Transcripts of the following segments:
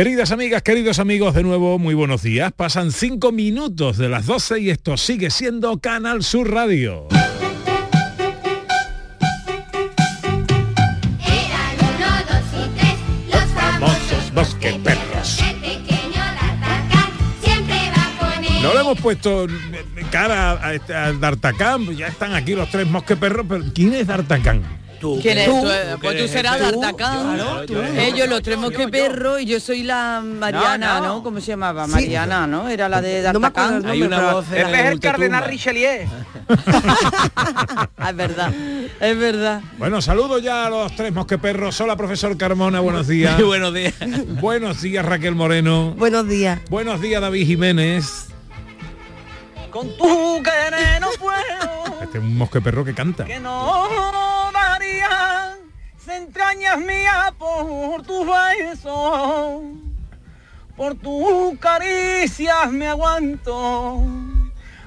Queridas amigas, queridos amigos, de nuevo, muy buenos días. Pasan cinco minutos de las 12 y esto sigue siendo Canal Sur Radio. No le hemos puesto cara a, este- a D'Artagnan, ya están aquí los tres mosqueperros, pero ¿quién es D'Artagnan? ¿Quién es? Tú, Tú, eh, pues tú serás tú. Ellos los tres mosqueperros y yo soy la Mariana, No. ¿Cómo se llamaba? Mariana, ¿no? Era la de el nombre, pero- Pepe es el cardenal Richelieu. Es verdad, es verdad. Bueno, saludo ya a los tres mosqueperros. Hola, profesor Carmona, buenos días. Muy buenos días. buenos días, Raquel Moreno. Buenos días. Buenos días, David Jiménez. Con tu querer no puedo, Este es un mosqueperro que canta. que no se entrañas mías por tus besos, por tus caricias me aguanto.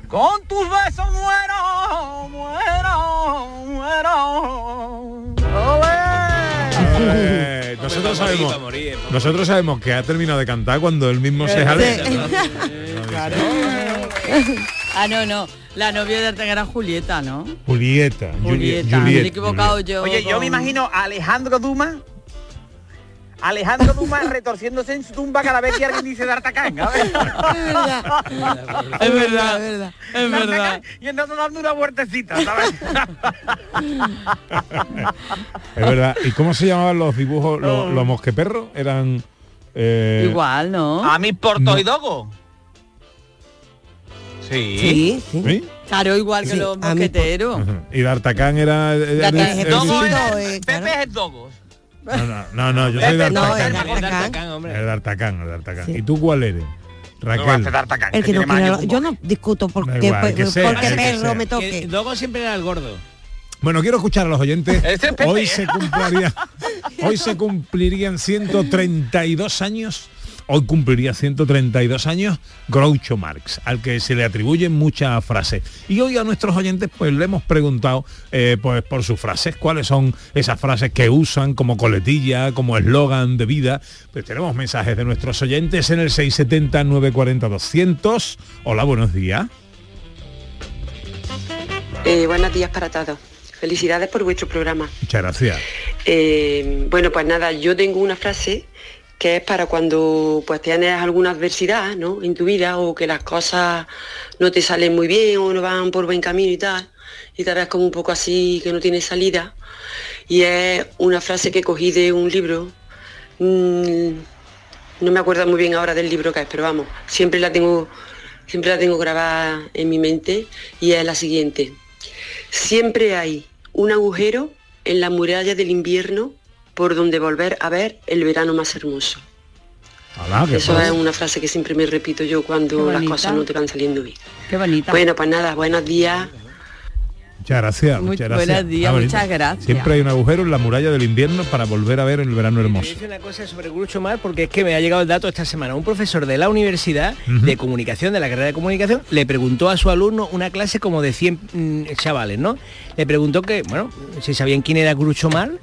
Con tus besos muero, muero, muero. ¡Olé! Eh, nosotros morir, sabemos, morir, nosotros sabemos que ha terminado de cantar cuando él mismo se jale. Ah, no, no. La novia de D'Artagnan era Julieta, ¿no? Julieta, Juli- Julieta. Me he equivocado yo. Oye, yo me imagino a Alejandro Dumas. Alejandro Dumas retorciéndose en su tumba cada vez que alguien dice D'Artagnan. a ver. Es verdad, es verdad. Y entonces dando una vueltecita, ¿sabes? Es verdad. ¿Y cómo se llamaban los dibujos, los, los mosqueperros? Eran... eh, Igual, ¿no? A mis portoidogo. Sí. Sí, sí. ¿sí? Claro, igual que Sí, los mosqueteros. Y D'Artagnan era... eh. Pepe es el Dogos. No, no, no, no, yo soy D'Artagnan. el hombre. El. Sí. ¿Y tú cuál eres? Raquel. El que no quiera, yo no discuto porque, igual, que sea, porque que perro sea. me Que toque. Dogo siempre era el gordo. Bueno, quiero escuchar a los oyentes. Ese es Pepe, Hoy ¿eh? se cumpliría, hoy se cumplirían 132 años. Hoy cumpliría 132 años Groucho Marx, al que se le atribuyen muchas frases. Y hoy a nuestros oyentes pues le hemos preguntado eh, pues por sus frases, cuáles son esas frases que usan como coletilla, como eslogan de vida. Pues tenemos mensajes de nuestros oyentes en el 670 940 200. Hola, buenos días. Eh, buenos días para todos. Felicidades por vuestro programa. Muchas gracias. Eh, bueno, pues nada, yo tengo una frase que es para cuando pues tienes alguna adversidad ¿no? en tu vida o que las cosas no te salen muy bien o no van por buen camino y tal, y te ves como un poco así que no tienes salida. Y es una frase que cogí de un libro, mm, no me acuerdo muy bien ahora del libro que es, pero vamos, siempre la tengo, siempre la tengo grabada en mi mente y es la siguiente. Siempre hay un agujero en la muralla del invierno por donde volver a ver el verano más hermoso. Hola, ¿qué Eso pasa? es una frase que siempre me repito yo cuando las cosas no te van saliendo bien. Qué bonita. Bueno, pues nada, buenos días. Muchas gracias, Muy muchas gracias. buenos días, Ah, bonito. muchas gracias. Siempre hay un agujero en la muralla del invierno para volver a ver el verano hermoso. dice una cosa sobre Groucho Marx porque es que me ha llegado el dato esta semana. Un profesor de la universidad de comunicación, de la carrera de comunicación, le preguntó a su alumno una clase como de 100 mm, chavales, ¿no? Le preguntó que, bueno, si sabían quién era Groucho Marx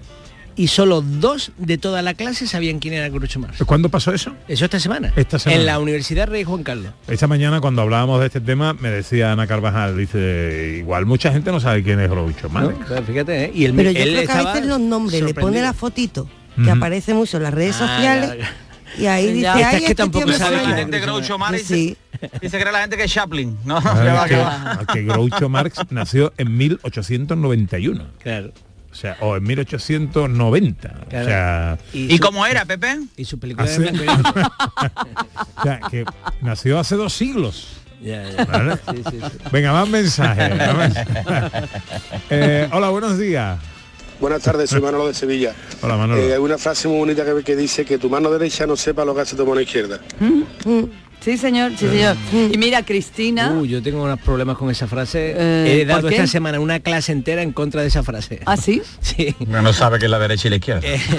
y solo dos de toda la clase sabían quién era Groucho Marx. ¿Cuándo pasó eso? Eso esta semana. Esta semana. En la Universidad Rey Juan Carlos. Esta mañana cuando hablábamos de este tema me decía Ana Carvajal, dice, igual mucha gente no sabe quién es Groucho ¿no? Marx. Pues fíjate, ¿eh? Y el, Pero yo él creo que a veces los nombres le pone la fotito, que aparece mucho en las redes Ah, sociales, ya, ya. y ahí dice, Ya. ay, es que este tampoco sabe suena". quién es de Groucho Marx Sí. y se cree la gente que es Chaplin, ¿no? Ah, que, que Groucho Marx nació en 1891. Claro. O sea, o en 1890. O Claro. sea, ¿Y su- cómo era, Pepe? Y su película de Hace- blanco y negro. o sea, que nació hace dos siglos. Ya, ya. ¿vale? Sí, sí, sí. Venga, más mensajes. más mensajes. Eh, hola, buenos días. Buenas tardes, soy Manolo de Sevilla. Hola, Manolo. Eh, hay una frase muy bonita que, que dice que tu mano derecha no sepa lo que hace tu mano izquierda. Sí, señor, sí, señor. Y mira, Cristina. Uh, yo tengo unos problemas con esa frase. Eh, He dado esta semana una clase entera en contra de esa frase. ¿Ah, sí? Sí. No sabe que es la derecha y la izquierda. Eh,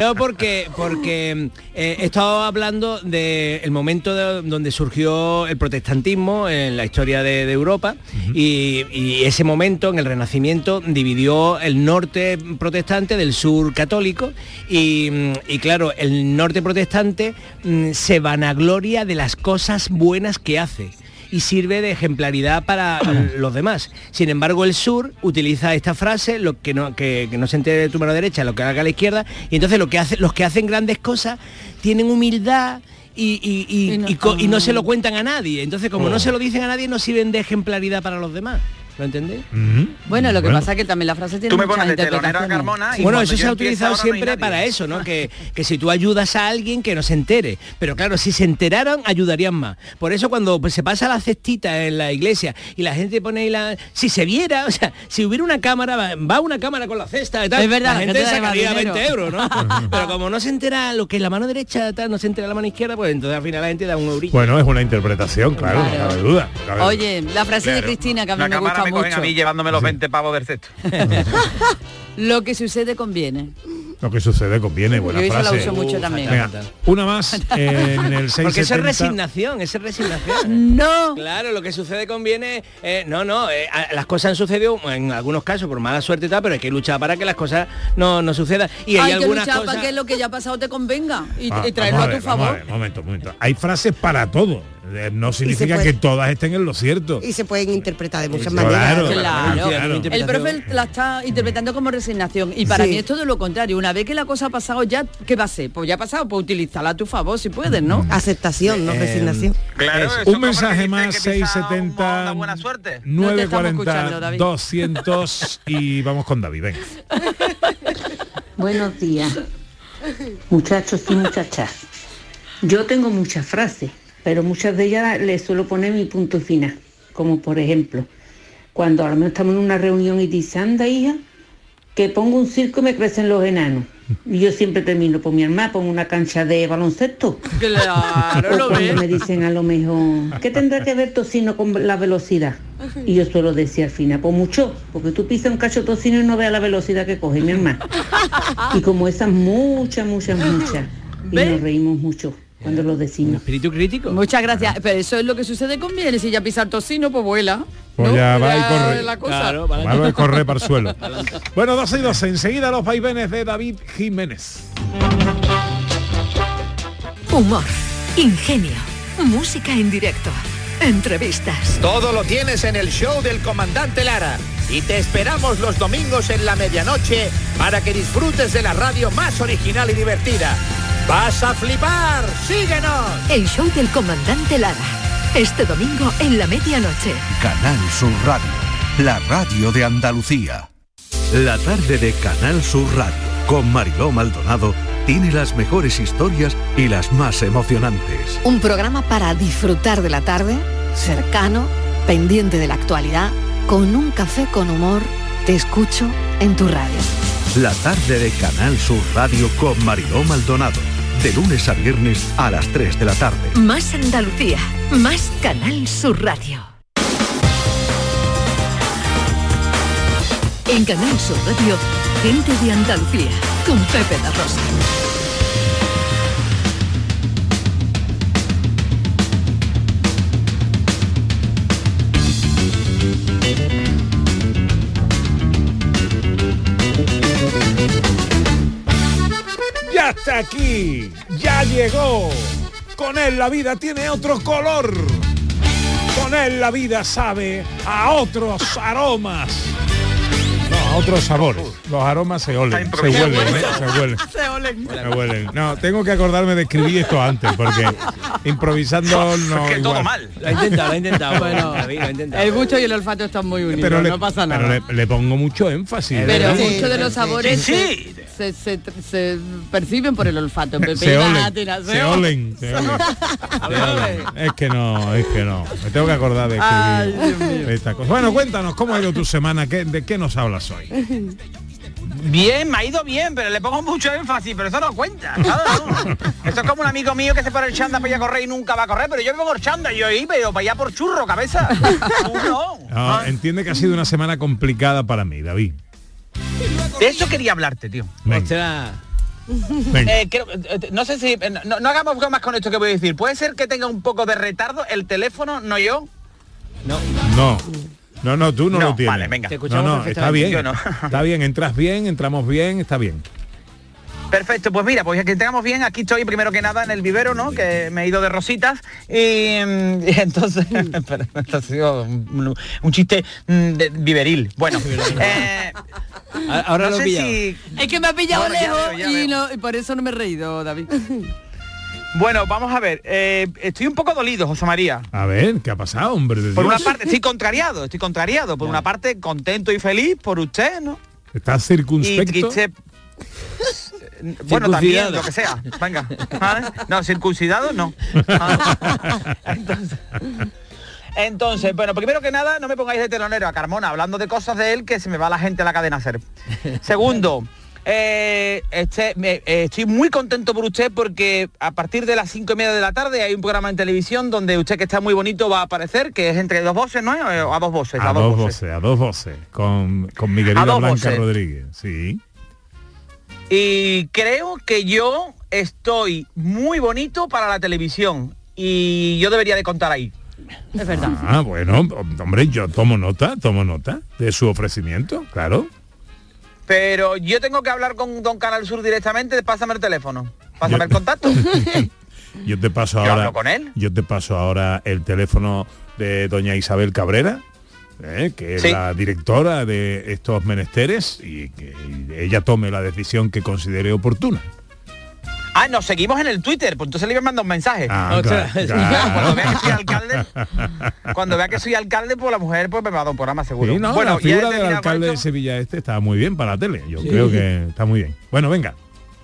No, porque, porque eh, he estado hablando del momento de- donde surgió el protestantismo en la historia de, de Europa y, y ese momento en el Renacimiento dividió el norte protestante del sur católico y, mm, y claro, el norte protestante mm, se vanagloria de las cosas buenas que hace y sirve de ejemplaridad para los demás. Sin embargo, el sur utiliza esta frase, lo que no, que, que no se entere de tu mano derecha, lo que haga la izquierda, y entonces lo que hace, los que hacen grandes cosas tienen humildad. Y, y- y- Y no- y co- y no se lo cuentan a nadie. Entonces, como no se lo dicen a nadie, no sirven de ejemplaridad para los demás. ¿Lo entendés? Ujú. Bueno, lo que Bueno. pasa es que también la frase tiene Tú me muchas pones de telonera interpretaciones. Carmona y bueno, eso se ha utilizado no siempre para eso, ¿no? Que, que si tú ayudas a alguien que no se entere. Pero claro, si se enteraran, ayudarían más. Por eso cuando pues, se pasa la cestita en la iglesia y la gente pone ahí la... Si se viera, o sea, si hubiera una cámara, va- una cámara con la cesta y tal, Es verdad, la gente te sacaría dinero. 20 euros, ¿no? Pero como no se entera lo que es la mano derecha, tal, no se entera la mano izquierda, pues entonces al final la gente da un eurillo. Bueno, es una interpretación, claro, no cabe duda. no cabe duda. Oye, la frase de. Cristina que a mí La me gusta me cogen mucho. a mí llevándome los 20 pavos del cesto. Lo que sucede conviene. Lo que sucede conviene, buena Yo esa la frase. uso mucho Uh, también. Venga, una más en el 670. Porque eso es resignación, eso es resignación. No. Claro, lo que sucede conviene, eh, no, no, eh, las cosas han sucedido en algunos casos por mala suerte y tal, pero hay que luchar para que las cosas no, no sucedan. Y hay, Hay que algunas luchar cosas... para que lo que ya ha pasado te convenga y, Ah, y traerlo a tu favor. ver, momento, momento. Hay frases para todo. Eh, No significa puede- que todas estén en lo cierto. Y se pueden interpretar de muchas Claro, maneras. Claro. claro. El profe la está interpretando como resignación y para Sí. mí es todo lo contrario. Una vez que la cosa ha pasado ya, ¿qué va a ser? Pues ya ha pasado, pues utilízala a tu favor si puedes, ¿no? Aceptación, no Eh, resignación. Claro, Un mensaje más, que pisa un 670 mono de buena suerte. No te estamos 940 escuchando, David. 200 y vamos con David, venga. Buenos días, muchachos y muchachas. Yo tengo muchas frases, pero muchas de ellas les suelo poner mi punto final. Como por ejemplo, cuando a lo mejor estamos en una reunión y dice, anda hija, que pongo un circo y me crecen los enanos. Y yo siempre termino, por mi hermana, pongo una cancha de baloncesto. Claro, O lo cuando ves. me dicen a lo mejor, ¿qué tendrá que ver tocino con la velocidad? Y yo suelo decir al final, pues mucho, porque tú pisas un cacho tocino y no veas la velocidad que coge mi hermano. Y como esas muchas, muchas, muchas. Y ¿Ves? nos reímos mucho cuando lo ¿Un decimos. espíritu crítico? Muchas gracias. Pero eso es lo que sucede conviene. Si ya pisar tocino, pues vuela. Pues ¿no? ya va y Ya corre. La cosa. Claro, vale. Correr para el suelo. Bueno, 12 y 12. Enseguida los vaivenes de David Jiménez. Humor, ingenio, música en directo, entrevistas. Todo lo tienes en el show del comandante Lara. Y te esperamos los domingos en la medianoche para que disfrutes de la radio más original y divertida. ¡Vas a flipar! ¡Síguenos! El show del comandante Lara. Este domingo en la medianoche. Canal Sur Radio, la radio de Andalucía. La tarde de Canal Sur Radio con Mariló Maldonado tiene las mejores historias y las más emocionantes. Un programa para disfrutar de la tarde, cercano, pendiente de la actualidad, con un café con humor. Te escucho en tu radio. La tarde de Canal Sur Radio con Mariló Maldonado. De lunes a viernes a las 3 de la tarde. Más Andalucía, más Canal Sur Radio. En Canal Sur Radio, gente de Andalucía, con Pepe La Rosa. Está aquí, ya llegó. Con él la vida tiene otro color. Con él la vida sabe a otros aromas. No, a otros sabores. Los aromas se olen, se huelen, ¿eh? se huelen. Se olen. Se huelen. No, tengo que acordarme de escribir esto antes, porque improvisando no. que todo igual. mal. Lo ha intentado, lo ha intentado. Bueno, lo ha intentado. el gusto y el olfato están muy unidos, Pero, le, no pasa pero nada. le, le pongo mucho énfasis. Es Pero verdad. muchos de los sabores sí, sí. Se, se- se perciben por el olfato. Pepe se olen, Latina, se olen, se olen. Se olen. Es que no, es que no. Me tengo que acordar de Ay, esta cosa. Bueno, cuéntanos cómo ha ido tu semana, ¿Qué- ¿de qué nos hablas hoy? Bien, me ha ido bien, pero le pongo mucho énfasis, pero eso no cuenta. claro, no. Esto es como un amigo mío que se pone el chanda para ir a correr y nunca va a correr, pero yo me pongo el chanda y yo ahí, pero para allá por churro, cabeza. No. No, entiende que ha sido una semana complicada para mí, David. De eso quería hablarte, tío. Eh, creo- eh, no sé si... eh, No, no hagamos más con esto que voy a decir. ¿Puede ser que tenga un poco de retardo el teléfono, no yo? No. No. No, no, tú no, No, lo tienes. vale, venga. Te No, escuchamos no, está bien. Yo no. Está bien, entras bien, entramos bien, está bien. Perfecto, pues mira, pues que tengamos bien, aquí estoy primero que nada en el vivero, ¿no? Que me he ido de rositas y, mm, y entonces, esto ha sido un, un chiste mm, de- viveril. Bueno, eh, Ahora no lo sé si- Es que me ha pillado Bueno, ya lejos veo, ya y, veo. no- y por eso no me he reído, David. Bueno, vamos a ver, eh, estoy un poco dolido, José María. A ver, ¿qué ha pasado, hombre de Por una parte, estoy contrariado, estoy contrariado. Por una parte, contento y feliz por usted, ¿no? ¿Estás Y, circunspecto? y bueno, también, lo que sea. Venga. ¿vale? No, circuncidado, no. Ah. Entonces, entonces, bueno, primero que nada, no me pongáis de telonero a Carmona hablando de cosas de él que se me va la gente a la cadena a hacer. Segundo, eh, este, me- eh, estoy muy contento por usted porque a partir de las cinco y media de la tarde hay un programa en televisión donde usted que está muy bonito va a aparecer, que es entre dos voces, ¿no? A dos voces. a dos voces, a dos voces, con, con mi querida Blanca voces. Rodríguez. Sí. Y creo que yo estoy muy bonito para la televisión y yo debería de contar ahí. Es verdad. Ah, bueno, hombre, yo tomo nota, tomo nota de su ofrecimiento, claro. Pero yo tengo que hablar con Don Canal Sur directamente, pásame el teléfono, pásame el contacto. Yo te paso Yo ahora. hablo con él. Yo te paso ahora el teléfono de doña Isabel Cabrera, eh, que es Sí. la directora de estos menesteres y que ella tome la decisión que considere oportuna. Ah, nos seguimos en el Twitter, pues entonces le voy a mandar un mensaje. Ah, claro, Cuando vea que soy alcalde, cuando vea que soy alcalde, pues la mujer pues me va a dar un programa seguro. Sí, no, bueno, la figura del alcalde de. Sevilla este está muy bien para la tele. Yo Sí. creo que está muy bien. Bueno, venga.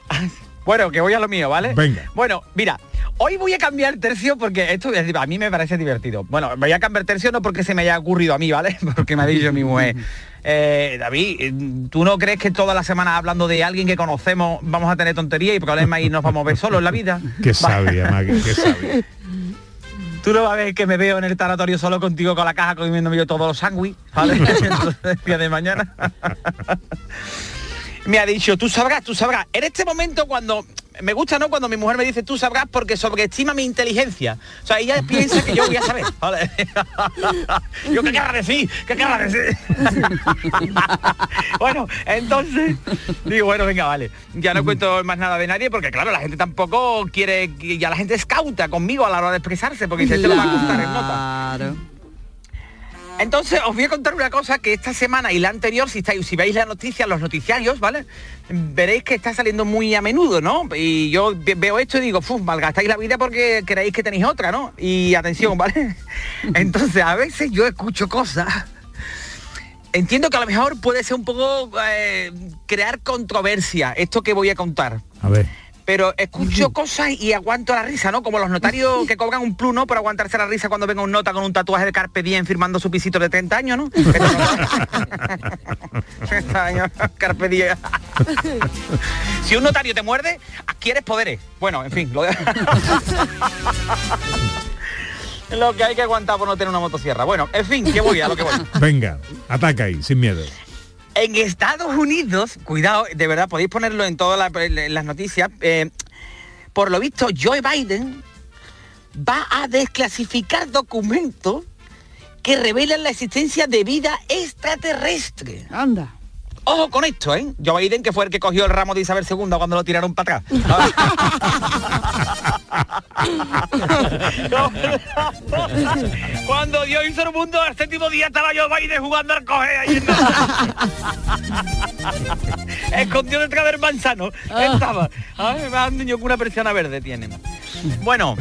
Bueno, que voy a lo mío, ¿vale? Venga. Bueno, mira, hoy voy a cambiar tercio porque esto es- a mí me parece divertido. Bueno, voy a cambiar tercio no porque se me haya ocurrido a mí, ¿vale? Porque me ha dicho mi mujer. Eh, David, ¿tú no crees que toda la semana hablando de alguien que conocemos vamos a tener tontería y problemas y nos vamos a ver solos en la vida? Qué sabia, Maggie, qué sabia. Tú no vas a ver que me veo en el tanatorio solo contigo con la caja comiéndome yo todos los sándwiches, ¿vale? Entonces, día de mañana. Me ha dicho, tú sabrás, tú sabrás. En este momento cuando me gusta, ¿no? Cuando mi mujer me dice tú sabrás porque sobreestima mi inteligencia. O sea, ella piensa que yo voy a saber. ¿vale? yo qué querrá decir, qué querrá decir. bueno, entonces digo, bueno, venga, vale. Ya no cuento más nada de nadie porque claro, la gente tampoco quiere, ya la gente es cauta conmigo a la hora de expresarse porque dice, te lo va a contar en nota. Entonces os voy a contar una cosa que esta semana y la anterior, si estáis, si veis la noticia, los noticiarios, ¿vale? Veréis que está saliendo muy a menudo, ¿no? Y yo ve- veo esto y digo, ¡fum! malgastáis la vida porque creéis que tenéis otra, ¿no? Y atención, ¿vale? Entonces a veces yo escucho cosas. Entiendo que a lo mejor puede ser un poco eh, crear controversia, esto que voy a contar. A ver. Pero escucho cosas y aguanto la risa, ¿no? Como los notarios que cobran un plus, ¿no? Por aguantarse la risa cuando venga un nota con un tatuaje de Carpe Diem firmando su pisito de 30 años, ¿no? 30 años, Carpe Diem. si un notario te muerde, adquieres poderes. Bueno, en fin, lo, de- lo que hay que aguantar por no tener una motosierra. Bueno, en fin, que voy a lo que voy. Venga, ataca ahí, sin miedo. En Estados Unidos, cuidado, de verdad, podéis ponerlo en todas la- las noticias, eh, por lo visto Joe Biden va a desclasificar documentos que revelan la existencia de vida extraterrestre. Anda. Ojo con esto, ¿eh? Joe Biden, que fue el que cogió el ramo de Isabel II cuando lo tiraron para atrás. cuando Dios hizo el mundo, el séptimo día estaba Joe Biden jugando al coge ahí Escondido detrás del manzano. Estaba. Ay, han niño con una persiana verde tienen. Bueno.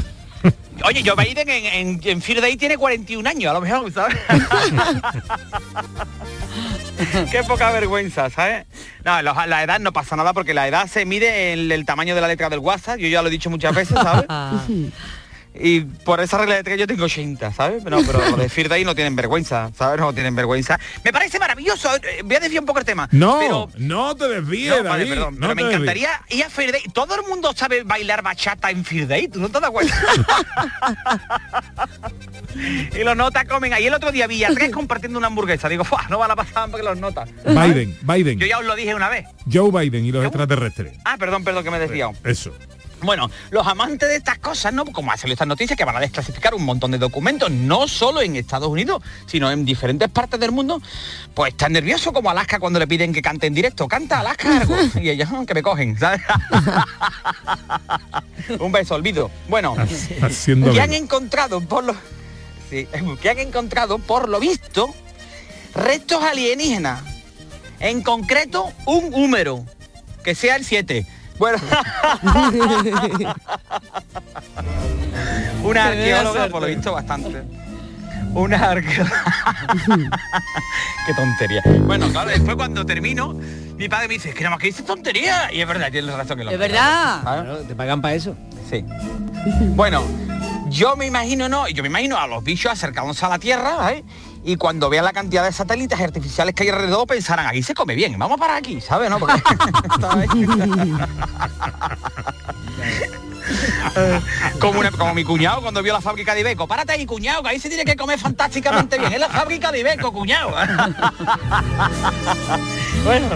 Oye, Joe Biden en, en, en Fear Day tiene 41 años, a lo mejor, ¿sabes? Qué poca vergüenza, ¿sabes? No, la, edad no pasa nada porque la edad se mide en el tamaño de la letra del WhatsApp, yo ya lo he dicho muchas veces, ¿sabes? Y por esa regla de tres yo tengo 80, ¿sabes? No, pero los de Firday no tienen vergüenza, ¿sabes? No tienen vergüenza. Me parece maravilloso. eh, Voy a desviar un poco el tema. No, pero- no te desvíes, no, vale, perdón, no pero me te desvíes. encantaría ir a Fair Day. Todo el mundo sabe bailar bachata en Fair Day, ¿tú no te das cuenta? y los notas comen. Ahí el otro día vi a tres compartiendo una hamburguesa. Digo, "Fua, no van a pasar porque los notas. Biden, Biden, Yo ya os lo dije una vez. Joe Biden y los extraterrestres. Ah, perdón, perdón que me he desviado. Eso. Bueno, los amantes de estas cosas, ¿no? Como ha salido estas noticias que van a desclasificar un montón de documentos, no solo en Estados Unidos, sino en diferentes partes del mundo, pues están nerviosos como Alaska cuando le piden que cante en directo. Canta Alaska algo. Y ellos, "Ah, que me cogen, ¿sabes? un beso, olvido. Bueno, que han encontrado por lo sí, que han encontrado por lo visto restos alienígenas en concreto un húmero que sea el 7 bueno una arqueóloga por lo visto bastante una arqueóloga qué tontería bueno claro después cuando termino mi padre me dice que nada más que dices tontería y es verdad tiene razón que lo Es verdad. Claro, te pagan para eso. Sí. Bueno, yo me imagino, no, yo me imagino a los bichos acercándose a la Tierra, ¿eh? Y cuando vean la cantidad de satélites artificiales que hay alrededor, pensarán, aquí se come bien, vamos para aquí, ¿sabes? ¿No? Como, una- como mi cuñado cuando vio la fábrica de Ibeco. Párate ahí, cuñado, que ahí se tiene que comer fantásticamente bien. Es la fábrica de Ibeco, cuñado. bueno,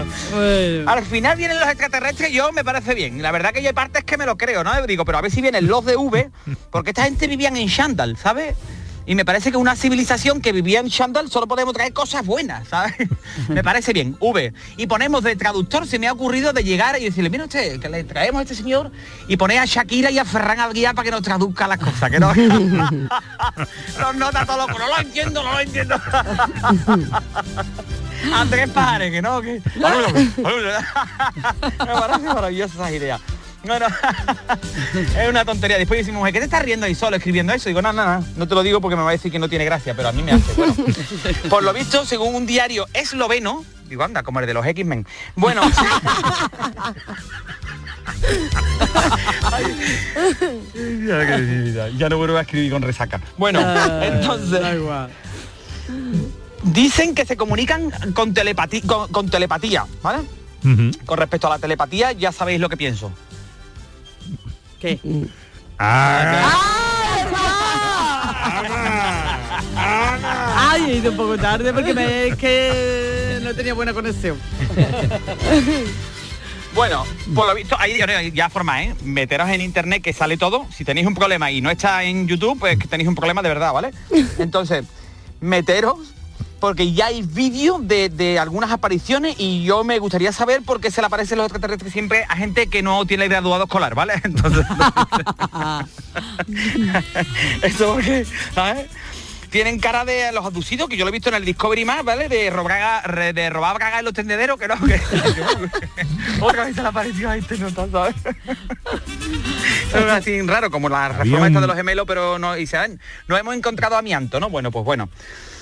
al final vienen los extraterrestres, yo me parece bien. La verdad que yo hay partes que me lo creo, ¿no? Digo, pero a ver si vienen los de V, porque esta gente vivían en Shandal, ¿sabes? Y me parece que una civilización que vivía en Shandal solo podemos traer cosas buenas, ¿sabes? me parece bien, V. Y ponemos de traductor, se me ha ocurrido de llegar y decirle, mira usted, que le traemos a este señor y poner a Shakira y a Ferran Adrià para que nos traduzca las cosas, que no... Los nota todo loco, no lo entiendo, no lo entiendo. Andrés Pajares, que no, que... Me parece maravillosa esa idea. Bueno, es una tontería. Después dice mi mujer, ¿qué te estás riendo ahí solo escribiendo eso? Digo, no, no, no, no te lo digo porque me va a decir que no tiene gracia, pero a mí me hace. Bueno, por lo visto, según un diario esloveno, digo, anda, como el de los X-Men. Bueno, ya, no vuelvo a escribir con resaca. Bueno, entonces... Dicen que se comunican con, telepatía, con, con telepatía, ¿vale? Con respecto a la telepatía, ya sabéis lo que pienso. ¿Qué? Ay, he ido un poco tarde porque me, es que no tenía buena conexión. Bueno, por lo visto, ahí ya- ya forma, ¿eh? Meteros en internet que sale todo. Si tenéis un problema y no está en YouTube, pues que tenéis un problema de verdad, ¿vale? Entonces, meteros porque ya hay vídeos de, de algunas apariciones y yo me gustaría saber por qué se le aparecen los extraterrestres siempre a gente que no tiene graduado escolar, ¿vale? Entonces, eso porque, ¿sabes? Tienen cara de los abducidos, que yo lo he visto en el Discovery más, ¿vale? De robar, de robar en los tendederos, que no, que otra vez se le apareció a este, ¿sabes? Es así raro, como la reforma esta de los gemelos, pero no, y se han- no hemos encontrado amianto, ¿no? Bueno, pues bueno.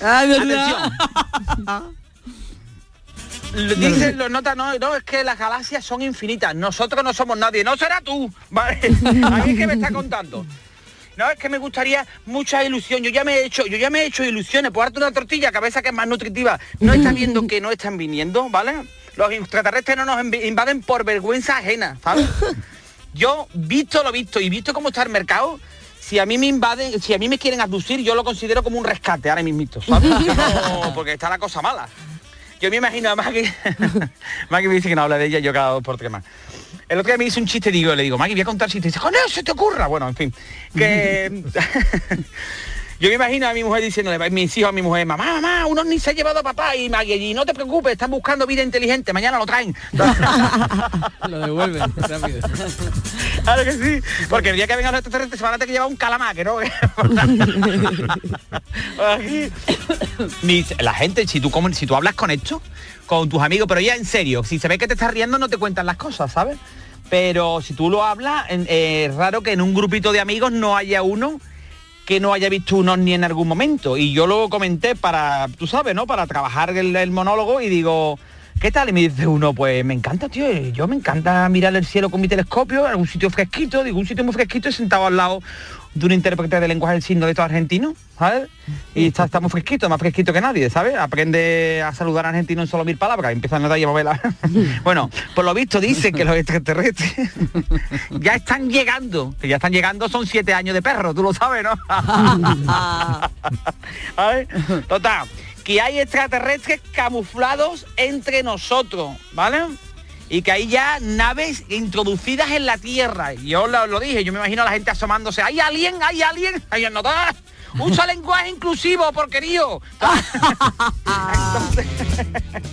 ¿Verdad? Lo- Dicen los notas, no, no, es que las galaxias son infinitas, nosotros no somos nadie, no será tú, ¿vale? A mí es que me está contando. No, es que me gustaría mucha ilusión. Yo ya me he hecho, yo ya me he hecho ilusiones por darte una tortilla, cabeza que es más nutritiva. No estás viendo que no están viniendo, ¿vale? Los extraterrestres no nos inv- invaden por vergüenza ajena, ¿sabes? Yo, visto lo visto y visto cómo está el mercado, si a mí me invaden, si a mí me quieren abducir, yo lo considero como un rescate ahora mismo, ¿sabes? No, porque está la cosa mala. Yo me imagino a Maggie, Maggie me dice que no habla de ella, yo cada dos por tres más. El otro día me hizo un chiste, digo, le digo, Maggie, voy a contar chistes. Dice, ¡con eso se te ocurra! Bueno, en fin, que... Yo me imagino a mi mujer diciéndole, a mis hijos a mi mujer, mamá, mamá, unos ni se ha llevado a papá y Maggie, no te preocupes, están buscando vida inteligente, mañana lo traen. Lo devuelven rápido. Claro que sí, porque el día que vengan los extraterrestres se van a tener que llevar un calamar, que no. La gente, si tú, comu- si tú hablas con esto, con tus amigos, pero ya en serio, si se ve que te estás riendo no te cuentan las cosas, ¿sabes? Pero si tú lo hablas, eh, es raro que en un grupito de amigos no haya uno que no haya visto un ovni en algún momento. Y yo lo comenté para, tú sabes, ¿no? Para trabajar el, el monólogo y digo ¿qué tal? Y me dice uno, pues me encanta, tío, eh, yo me encanta mirar el cielo con mi telescopio, algún sitio fresquito, digo, un sitio muy fresquito y sentado al lado de un intérprete de lenguaje del signo de todo argentino, ¿sabes? Y está, está muy fresquito, más fresquito que nadie, ¿sabes? Aprende a saludar a argentino en solo mil palabras, empieza a notar y a moverla. bueno, por lo visto dice que los extraterrestres ya están llegando, que ya están llegando, son siete años de perro, tú lo sabes, ¿no? ¿Sabes? Total, que hay extraterrestres camuflados entre nosotros, ¿vale? Y que hay ya naves introducidas en la Tierra. Yo lo, lo dije, yo me imagino a la gente asomándose. ¡Hay alguien! ¡Hay alguien! ¡Hay notar! ¡Usa lenguaje inclusivo, porquerío! Entonces,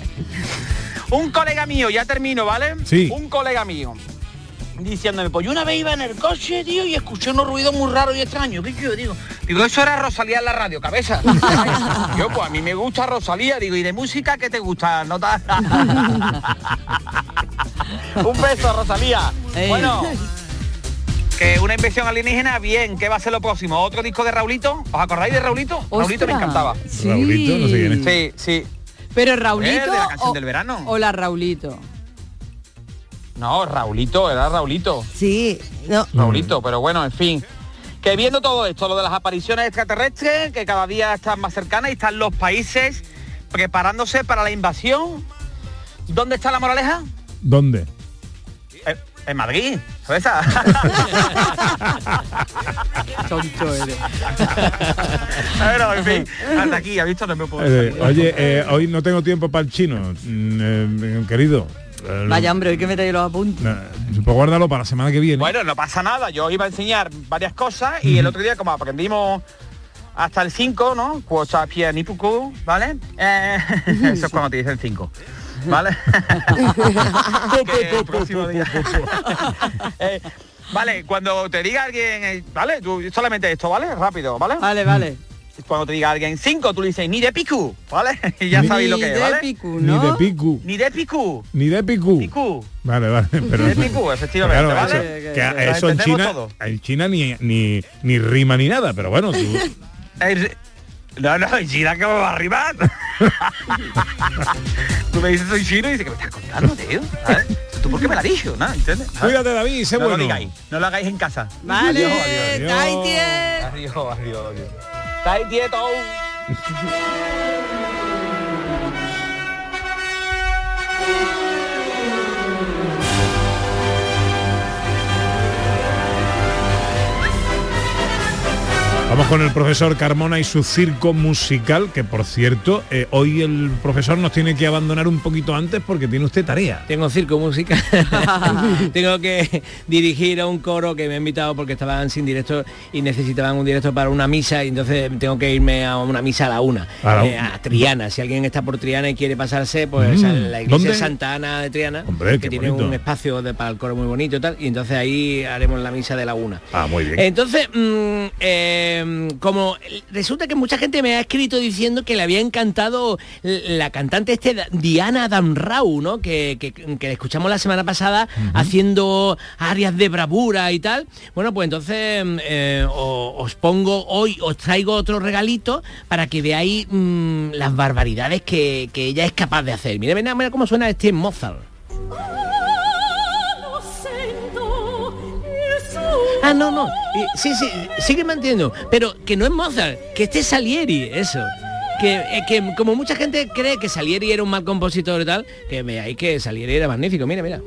un colega mío, ya termino, ¿vale? Sí. Un colega mío diciéndome, pues yo una vez iba en el coche, tío, y escuché unos ruidos muy raros y extraños. ¿Qué yo digo? Digo, eso era Rosalía en la radio, cabeza. yo, pues a mí me gusta Rosalía, digo, ¿y de música qué te gusta? No Un beso, Rosalía. Ey. Bueno. Que una invención alienígena, bien, ¿qué va a ser lo próximo? ¿Otro disco de Raulito? ¿Os acordáis de Raulito? Raulito me Ostras, encantaba. sí. Raulito, no sé quién es. Sí, sí. Pero Eh, Raulito de la canción o, del verano. o la Raulito. No, Raulito, era Raulito. Sí, no. Raulito, pero bueno, en fin. Que viendo todo esto, lo de las apariciones extraterrestres, que cada día están más cercanas y están los países preparándose para la invasión. ¿Dónde está la moraleja? ¿Dónde? Eh, en Madrid, ¿sabes esa? Tonto eres. bueno, en fin, hasta aquí, ¿ha visto? No me puedo Eh, oye, eh, hoy no tengo tiempo para el chino, mm, eh, querido. Eh, Vaya hombre, hoy que me trae los apuntes. eh, pues guárdalo para la semana que viene. Bueno, no pasa nada, yo iba a enseñar varias cosas y el otro día como aprendimí hasta el 5, ¿no? Cosa pie ni puku, ¿vale? Eh, eso es cuando te dicen 5. ¿Vale? Que el próximo día- vale, cuando te diga alguien, ¿vale? Tú solamente esto, ¿vale? Rápido, ¿vale? Vale, vale. Cuando te diga alguien 5, tú le dices ni de picu, ¿vale? Y ya Ni- sabéis lo que Ni es, de ¿vale? picu, Ni ¿no? de picu, Ni de picu. ni de picu. Picu. Vale, vale. Pero, Ni de picu, efectivamente, Claro, ¿vale? eso, Que- que eso en China, todo. en China ni, ni, ni rima ni nada, pero bueno, tú, No, no, en China que me va a arribar. Tú me dices soy chino y dices que me estás contando, tío. ¿sabes? ¿Tú por qué me la dicho? ¿No? ¿Entiendes? Cuídate David, sé No bueno. lo digáis, no lo hagáis en casa. Vale, Adiós, adiós, adiós. Taitie. adiós, adiós, adiós. Estáis quietos. Vamos con el profesor Carmona y su circo musical, que por cierto, eh, hoy el profesor nos tiene que abandonar un poquito antes porque tiene usted tarea. Tengo circo música. Tengo que dirigir a un coro que me ha invitado porque estaban sin director y necesitaban un director para una misa y entonces tengo que irme a una misa a la una. A la Eh, a Triana. Si alguien está por Triana y quiere pasarse, pues Mm, a la iglesia ¿dónde? de Santa Ana de Triana, Hombre, que tiene bonito. un espacio de- para el coro muy bonito y tal. Y entonces ahí haremos la misa de la una. Ah, muy bien. Entonces, mm, eh, como resulta que mucha gente me ha escrito diciendo que le había encantado la cantante este Diana Damrau, ¿no? Que, que, que la escuchamos la semana pasada haciendo arias de bravura y tal. Bueno, pues entonces mm, eh, os pongo hoy, os traigo otro regalito para que veáis mm, las barbaridades que, que ella es capaz de hacer. Mira, mira, mira cómo suena este Mozart. Ah, no, no. eh, Sí, sí, sigue manteniendo. Pero que no es Mozart, que este es Salieri, eso. Que, eh, que como mucha gente cree que Salieri era un mal compositor y tal, que veáis que Salieri era magnífico. Mira, mira.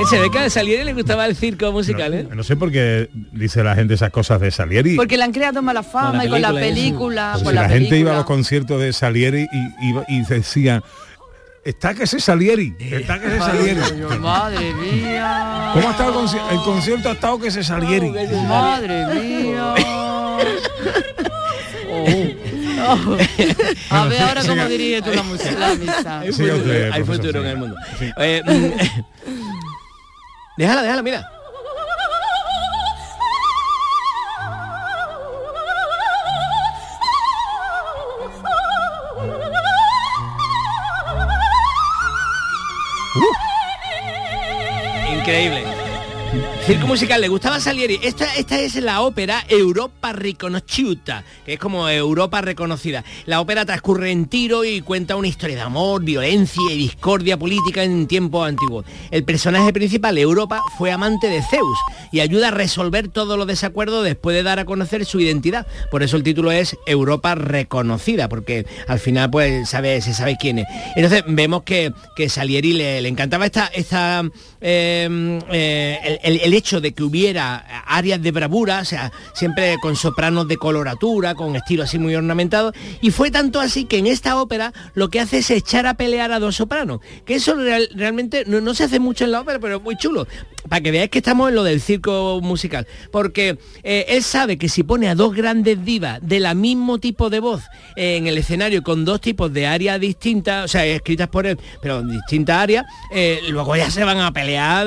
Eh, Se ve que a Salieri le gustaba el circo musical, ¿eh? No, no sé por qué dice la gente esas cosas de Salieri. Porque le han creado mala fama Con la y con la película, película. Pues con si la, la, gente iba a película. los conciertos de Salieri y, iba- y decían, está que se Salieri, está que se Salieri. Madre mía. ¿Cómo ha estado el, conci- el concierto? Ha estado que se Salieri. Madre mía. Oh. A ver ahora cómo dirige tú la música, la misa. Hay Sí, futuro, usted, hay futuro en el mundo. Eh, mm, déjala, déjala, mira. Increíble. Circo musical, le gustaba Salieri. Esta, esta es la ópera Europa Riconosciuta, que es como Europa reconocida. La ópera transcurre en Tiro y cuenta una historia de amor, violencia y discordia política en tiempos antiguos. El personaje principal, Europa, fue amante de Zeus y ayuda a resolver todos los desacuerdos después de dar a conocer su identidad. Por eso el título es Europa reconocida, porque al final pues sabe, se sabe quién es. Entonces vemos que, que Salieri le, le encantaba esta, esta eh, eh, el, hecho de que hubiera áreas de bravura, o sea, siempre con sopranos de coloratura, con estilo así muy ornamentado, y fue tanto así que en esta ópera lo que hace es echar a pelear a dos sopranos, que eso real- realmente no, no se hace mucho en la ópera, pero es muy chulo, para que veáis que estamos en lo del circo musical, porque eh, él sabe que si pone a dos grandes divas de la mismo tipo de voz eh, en el escenario con dos tipos de áreas distintas, o sea, escritas por él, pero en distintas áreas, eh, luego ya se van a pelear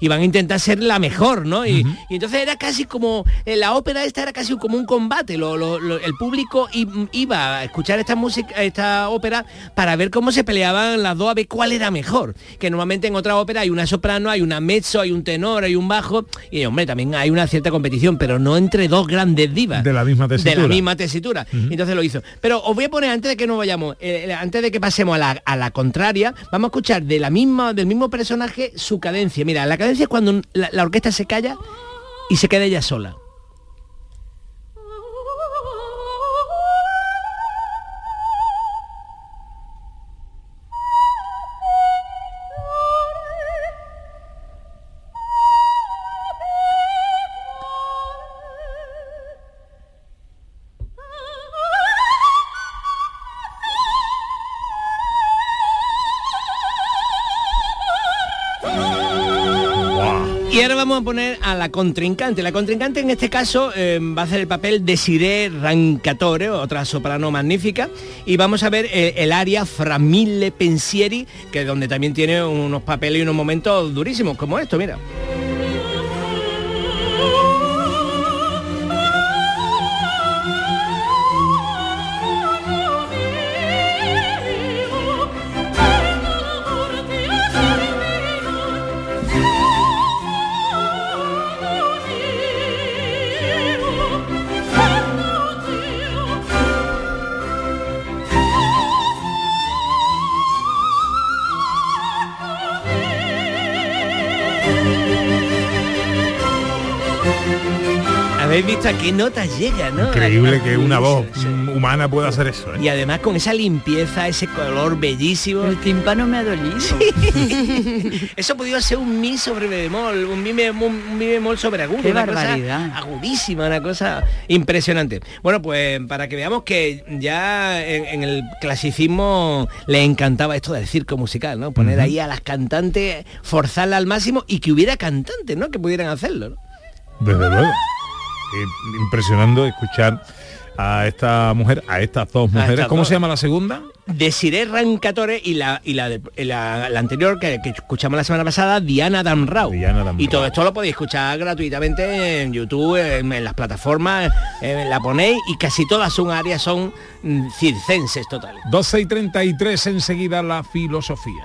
y van a intentar ser la mejor, ¿no? Y, y entonces era casi como, la ópera esta era casi como un combate, lo- lo- lo- el público iba a escuchar esta música, esta ópera para ver cómo se peleaban las dos, a ver cuál era mejor, que normalmente en otra ópera hay una soprano, hay una mezzo, hay un tenor, hay un bajo, y hombre, también hay una cierta competición, pero no entre dos grandes divas. De la misma De tesitura. la misma tesitura. Entonces lo hizo. Pero os voy a poner, antes de que nos vayamos, eh, eh, antes de que pasemos a la, a la contraria, vamos a escuchar de la misma, del mismo personaje su cadencia. Mira, la cadencia es cuando la, la orquesta se calla y se queda ella sola. Poner a la contrincante. La contrincante en este caso eh, va a hacer el papel de Siré Rancatore, otra soprano magnífica. Y vamos a ver eh, el aria Fra Mille Pensieri, que donde también tiene unos papeles y unos momentos durísimos, como esto, mira. Habéis visto a qué notas llega, ¿no? Increíble que una voz Sí. humana pueda hacer eso. ¿eh? Y además con esa limpieza, ese color bellísimo. El tímpano me ha dolido. Eso podría ser un mi sobre bemol, un mi bemol, un mi bemol sobre agudo. Qué una cosa barbaridad. agudísima, una cosa impresionante. Bueno, pues para que veamos que ya en, en el clasicismo le encantaba esto del circo musical, ¿no? Poner ahí a las cantantes, forzarla al máximo y que hubiera cantantes, ¿no? Que pudieran hacerlo, ¿no? Desde luego. Eh, impresionando escuchar a esta mujer, a estas dos mujeres. estas ¿Cómo dos. se llama la segunda? Desiree Rancatore y la y la, de- la, la anterior que, que escuchamos la semana pasada, Diana Damrau. Diana Damrau. Y todo esto lo podéis escuchar gratuitamente en YouTube, en, en las plataformas, eh, la ponéis y casi todas son áreas, son mm, circenses totales. 12 y 33 enseguida la filosofía.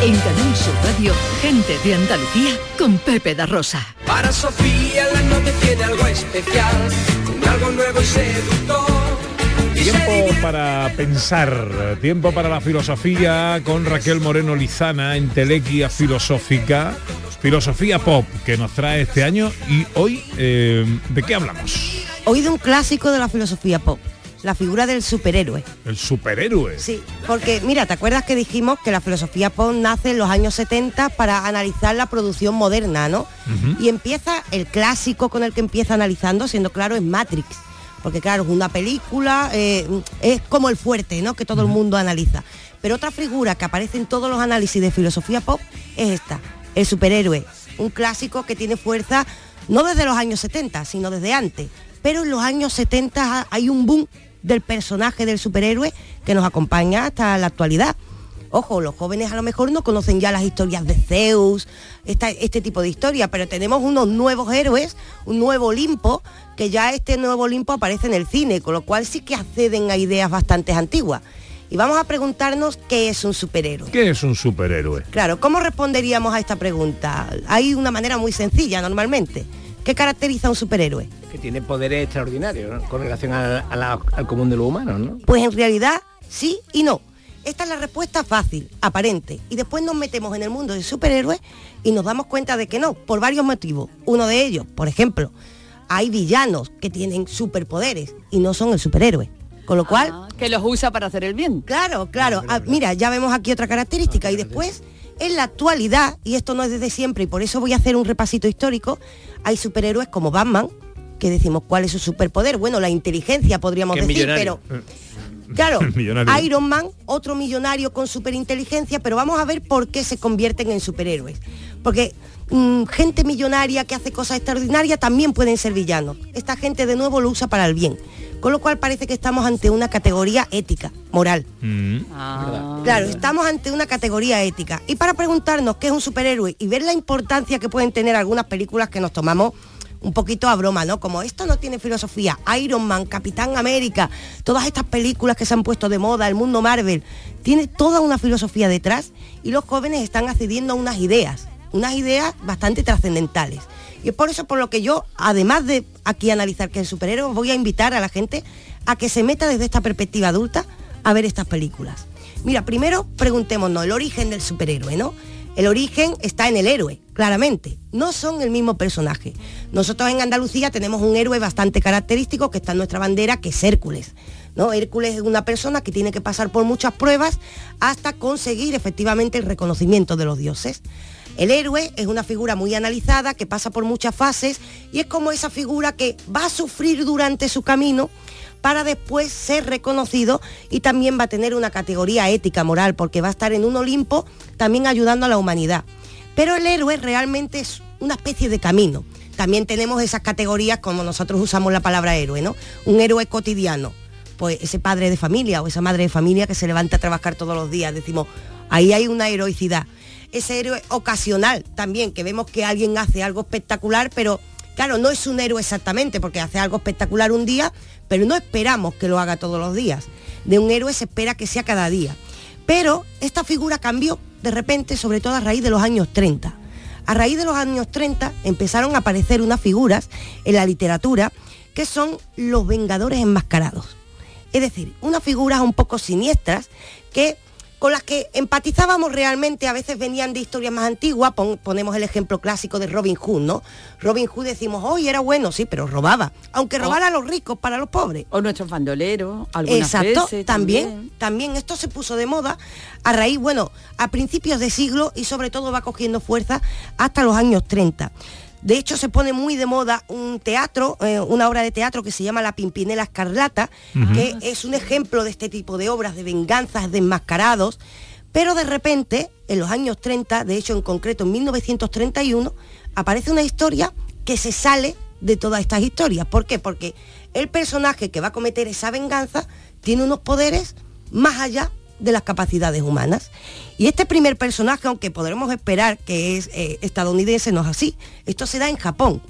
En Canal Sur Radio, gente de Andalucía con Pepe da Rosa. Para Sofía la noche tiene algo especial, con algo nuevo y seductor. Y se Tiempo para pensar, tiempo para la filosofía con Raquel Moreno Lizana en Telequia Filosófica, Filosofía Pop que nos trae este año y hoy, eh, ¿de qué hablamos? Hoy de un clásico de la filosofía pop, la figura del superhéroe. El superhéroe. Sí, porque mira, ¿te acuerdas que dijimos que la filosofía pop nace en los años 70 para analizar la producción moderna, ¿no? Y empieza el clásico con el que empieza analizando, siendo claro, es Matrix. Porque claro, es una película, eh, es como el fuerte, ¿no? Que todo el mundo analiza. Pero otra figura que aparece en todos los análisis de filosofía pop es esta, el superhéroe. Un clásico que tiene fuerza no desde los años 70, sino desde antes. Pero en los años 70 hay un boom del personaje del superhéroe que nos acompaña hasta la actualidad. Ojo, los jóvenes a lo mejor no conocen ya las historias de Zeus, esta- este tipo de historia, pero tenemos unos nuevos héroes, un nuevo Olimpo, que ya este nuevo Olimpo aparece en el cine, con lo cual sí que acceden a ideas bastante antiguas. Y vamos a preguntarnos qué es un superhéroe. ¿Qué es un superhéroe? Claro, ¿cómo responderíamos a esta pregunta? Hay una manera muy sencilla normalmente. ¿Qué caracteriza a un superhéroe? Que tiene poderes extraordinarios ¿no? con relación al, a la- al común de los humanos, ¿no? Pues en realidad sí y no. Esta es la respuesta fácil, aparente. Y después nos metemos en el mundo de superhéroes y nos damos cuenta de que no, por varios motivos. Uno de ellos, por ejemplo, hay villanos que tienen superpoderes y no son el superhéroe. Con lo cual... Ah, que los usa para hacer el bien. Claro, claro. Ah, mira, ya vemos aquí otra característica. Y después, en la actualidad, y esto no es desde siempre, y por eso voy a hacer un repasito histórico, hay superhéroes como Batman, que decimos cuál es su superpoder. Bueno, la inteligencia podríamos decir, millonario. pero Claro, Millonario. Iron Man, otro millonario con superinteligencia, pero vamos a ver por qué se convierten en superhéroes. Porque mm, gente millonaria que hace cosas extraordinarias también pueden ser villanos. Esta gente de nuevo lo usa para el bien. Con lo cual parece que estamos ante una categoría ética, moral. Claro, estamos ante una categoría ética. Y para preguntarnos qué es un superhéroe y ver la importancia que pueden tener algunas películas que nos tomamos un poquito a broma, ¿no? Como esto no tiene filosofía, Iron Man, Capitán América, todas estas películas que se han puesto de moda, el mundo Marvel, tiene toda una filosofía detrás y los jóvenes están accediendo a unas ideas, unas ideas bastante trascendentales. Y es por eso por lo que yo, además de aquí analizar qué es el superhéroe, voy a invitar a la gente a que se meta desde esta perspectiva adulta a ver estas películas. Mira, primero preguntémonos el origen del superhéroe, ¿no? El origen está en el héroe, claramente. No son el mismo personaje. Nosotros en Andalucía tenemos un héroe bastante característico que está en nuestra bandera, que es Hércules. ¿no? Hércules es una persona que tiene que pasar por muchas pruebas hasta conseguir efectivamente el reconocimiento de los dioses. El héroe es una figura muy analizada que pasa por muchas fases y es como esa figura que va a sufrir durante su camino para después ser reconocido y también va a tener una categoría ética, moral, porque va a estar en un Olimpo también ayudando a la humanidad. Pero el héroe realmente es una especie de camino. También tenemos esas categorías como nosotros usamos la palabra héroe, ¿no? Un héroe cotidiano. Pues ese padre de familia o esa madre de familia que se levanta a trabajar todos los días. Decimos, ahí hay una heroicidad. Ese héroe ocasional también, que vemos que alguien hace algo espectacular, pero Claro, no es un héroe exactamente, porque hace algo espectacular un día, pero no esperamos que lo haga todos los días. De un héroe se espera que sea cada día. Pero esta figura cambió de repente, sobre todo a raíz de los años 30. A raíz de los años 30 empezaron a aparecer unas figuras en la literatura que son los Vengadores enmascarados. Es decir, unas figuras un poco siniestras que con las que empatizábamos realmente, a veces venían de historias más antiguas, pon- ponemos el ejemplo clásico de Robin Hood, ¿no? Robin Hood decimos, hoy era bueno, sí, pero robaba, aunque robara a los ricos para los pobres. O nuestros bandoleros, algunas Exacto, veces también, también, esto se puso de moda a raíz, bueno, a principios de siglo y sobre todo va cogiendo fuerza hasta los años 30. De hecho, se pone muy de moda un teatro, eh, una obra de teatro que se llama La Pimpinela Escarlata, que es un ejemplo de este tipo de obras de venganzas, de enmascarados, pero de repente, en los años 30, de hecho en concreto en 1931, aparece una historia que se sale de todas estas historias. ¿Por qué? Porque el personaje que va a cometer esa venganza tiene unos poderes más allá de las capacidades humanas. Y este primer personaje, aunque podremos esperar que es eh, estadounidense, no es así. Esto se da en Japón,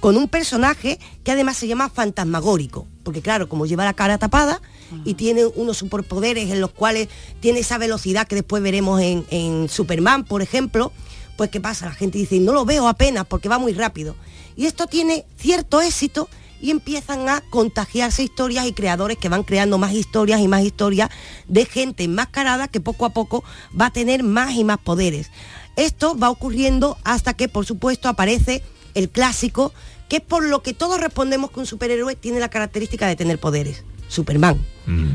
con un personaje que además se llama fantasmagórico, porque claro, como lleva la cara tapada y tiene unos superpoderes en los cuales tiene esa velocidad que después veremos en, en Superman, por ejemplo, pues ¿qué pasa? La gente dice, no lo veo apenas porque va muy rápido. Y esto tiene cierto éxito y empiezan a contagiarse historias y creadores que van creando más historias y más historias de gente enmascarada que poco a poco va a tener más y más poderes. Esto va ocurriendo hasta que, por supuesto, aparece el clásico, que es por lo que todos respondemos que un superhéroe tiene la característica de tener poderes. Superman.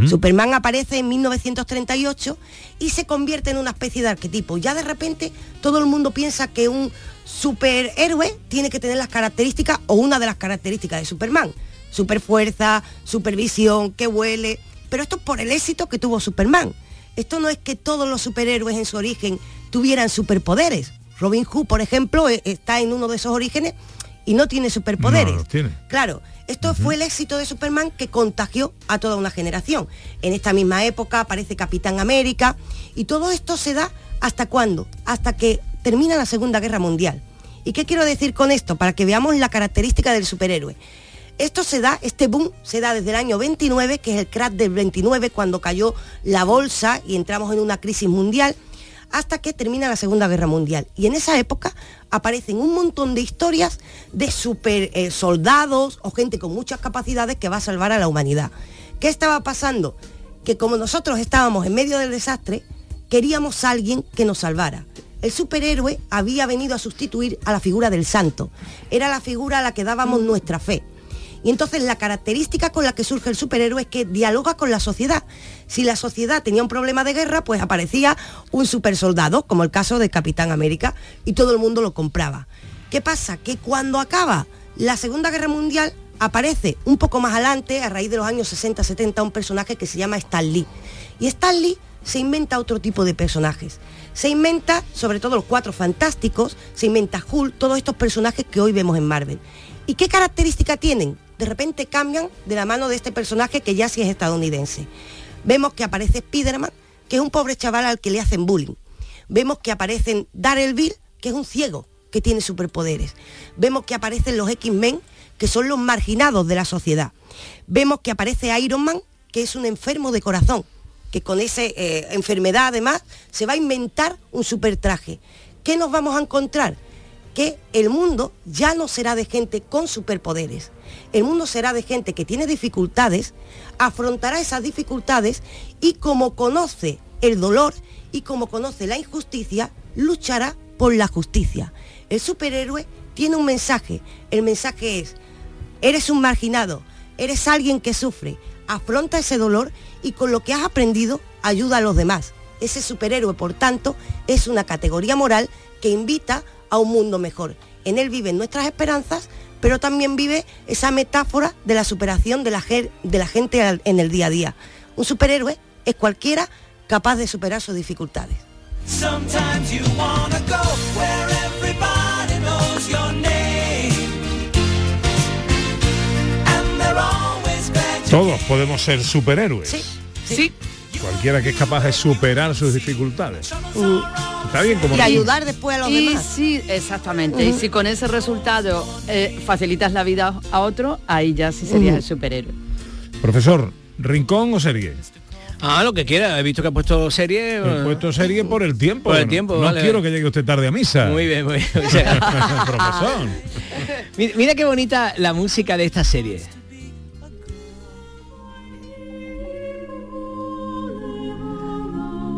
Superman aparece en 1938 y se convierte en una especie de arquetipo. Ya de repente todo el mundo piensa que un superhéroe tiene que tener las características o una de las características de Superman. Superfuerza, supervisión, que huele. Pero esto es por el éxito que tuvo Superman. Esto no es que todos los superhéroes en su origen tuvieran superpoderes. Robin Hood, por ejemplo, e- está en uno de esos orígenes y no tiene superpoderes. No los tiene. Claro, esto fue el éxito de Superman que contagió a toda una generación. En esta misma época aparece Capitán América y todo esto se da hasta cuándo? Hasta que termina la Segunda Guerra Mundial. ¿Y qué quiero decir con esto? Para que veamos la característica del superhéroe. Esto se da, este boom se da desde el año 29, que es el crack del 29, cuando cayó la bolsa y entramos en una crisis mundial, hasta que termina la Segunda Guerra Mundial. Y en esa época aparecen un montón de historias de super eh, soldados o gente con muchas capacidades que va a salvar a la humanidad. ¿Qué estaba pasando? Que como nosotros estábamos en medio del desastre, queríamos a alguien que nos salvara. El superhéroe había venido a sustituir a la figura del santo. Era la figura a la que dábamos nuestra fe. Y entonces la característica con la que surge el superhéroe es que dialoga con la sociedad. Si la sociedad tenía un problema de guerra, pues aparecía un supersoldado, como el caso de Capitán América, y todo el mundo lo compraba. ¿Qué pasa? Que cuando acaba la Segunda Guerra Mundial, aparece un poco más adelante, a raíz de los años 60-70, un personaje que se llama Stan Lee. Y Stan Lee se inventa otro tipo de personajes. Se inventa, sobre todo los cuatro fantásticos, se inventa Hulk, todos estos personajes que hoy vemos en Marvel. ¿Y qué característica tienen? De repente cambian de la mano de este personaje que ya sí es estadounidense. Vemos que aparece Spiderman, que es un pobre chaval al que le hacen bullying. Vemos que aparecen Daredevil, que es un ciego, que tiene superpoderes. Vemos que aparecen los X-Men, que son los marginados de la sociedad. Vemos que aparece Iron Man, que es un enfermo de corazón, que con esa eh, enfermedad además se va a inventar un super traje. ¿Qué nos vamos a encontrar? Que el mundo ya no será de gente con superpoderes. El mundo será de gente que tiene dificultades, afrontará esas dificultades y como conoce el dolor y como conoce la injusticia, luchará por la justicia. El superhéroe tiene un mensaje. El mensaje es, eres un marginado, eres alguien que sufre, afronta ese dolor y con lo que has aprendido ayuda a los demás. Ese superhéroe, por tanto, es una categoría moral que invita a un mundo mejor. En él viven nuestras esperanzas, pero también vive esa metáfora de la superación de la, de la gente en el día a día. Un superhéroe es cualquiera capaz de superar sus dificultades. Todos podemos ser superhéroes. Sí. Cualquiera que es capaz de superar sus dificultades. Mm, Está bien como Y ayudar después a los y demás. si, exactamente, y si con ese resultado eh, facilitas la vida a otro, ahí ya sí serías el superhéroe. Profesor, ¿rincón o serie? Ah, lo que quiera. He visto que ha puesto serie. He puesto serie por el tiempo. Por el No- tiempo, No vale. quiero que llegue usted tarde a misa. Muy bien, muy bien. O sea, Profesor. mira, mira qué bonita la música de esta serie.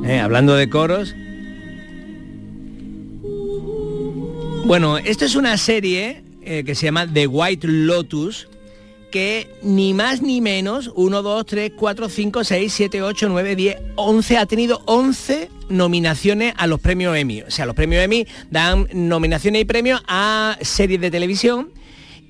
Eh, hablando de coros. Bueno, esto es una serie eh, que se llama The White Lotus, que ni más ni menos, 1, 2, 3, 4, 5, 6, 7, 8, 9, 10, 11, ha tenido 11 nominaciones a los premios Emmy. O sea, los premios Emmy dan nominaciones y premios a series de televisión.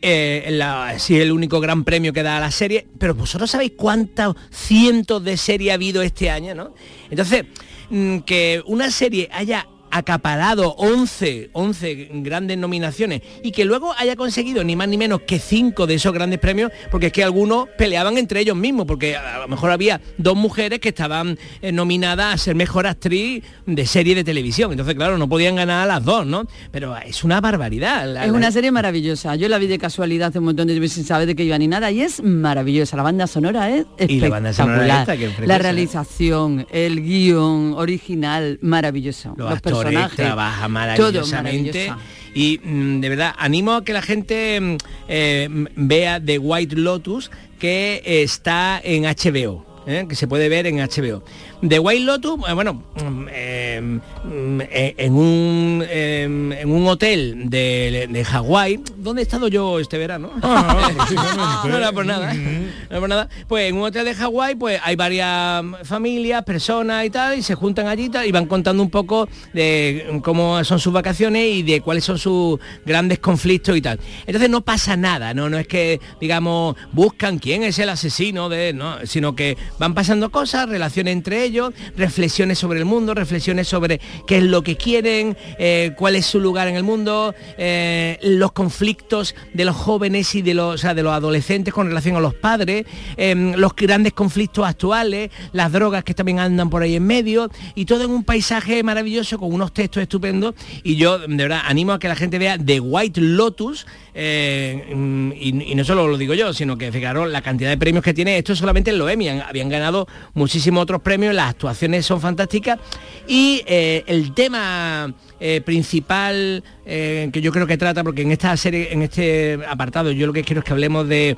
Eh, la- sí, el único gran premio que da a la serie, pero vosotros sabéis cuántos cientos de series ha habido este año, ¿no? Entonces, que una serie haya acaparado 11, 11 grandes nominaciones y que luego haya conseguido ni más ni menos que 5 de esos grandes premios, porque es que algunos peleaban entre ellos mismos, porque a lo mejor había dos mujeres que estaban eh, nominadas a ser mejor actriz de serie de televisión, entonces claro, no podían ganar a las dos, ¿no? Pero es una barbaridad. La- Es la- una serie maravillosa. Yo la vi de casualidad hace un montón de veces sin saber de qué iba ni nada y es maravillosa. La banda sonora es espectacular. Y la banda sonora esta, que es la ¿eh? realización, el guion original, maravilloso. los, Los, actores todo maravillosamente. y mm, de verdad animo a que la gente mm, eh, vea The White Lotus que está en HBO ¿eh? que se puede ver en HBO The White Lotus eh, bueno mm, eh, mm, eh, en un eh, en un hotel de, de Hawái. Donde he estado yo este verano Ah, precisamente. no era por nada ¿eh? no era por nada. Pues en un hotel de Hawái pues hay varias familias personas y tal y se juntan allí y tal, y van contando un poco de cómo son sus vacaciones y de cuáles son sus grandes conflictos y tal. Entonces no pasa nada no no es que digamos buscan quién es el asesino de no sino que van pasando cosas relaciones entre ellos reflexiones sobre el mundo reflexiones sobre qué es lo que quieren eh, cuál es su lugar en el mundo eh, los conflictos de los jóvenes y de los, o sea, de los adolescentes con relación a los padres, eh, los grandes conflictos actuales, las drogas que también andan por ahí en medio, y todo en un paisaje maravilloso con unos textos estupendos. Y yo de verdad animo a que la gente vea The White Lotus, eh, mm, y, y no solo lo digo yo, sino que fijaros la cantidad de premios que tiene, esto solamente en han- habían ganado muchísimos otros premios, las actuaciones son fantásticas, y eh, el tema eh, principal eh, que yo creo que trata, porque en esta serie, en este apartado, yo lo que quiero es que hablemos de,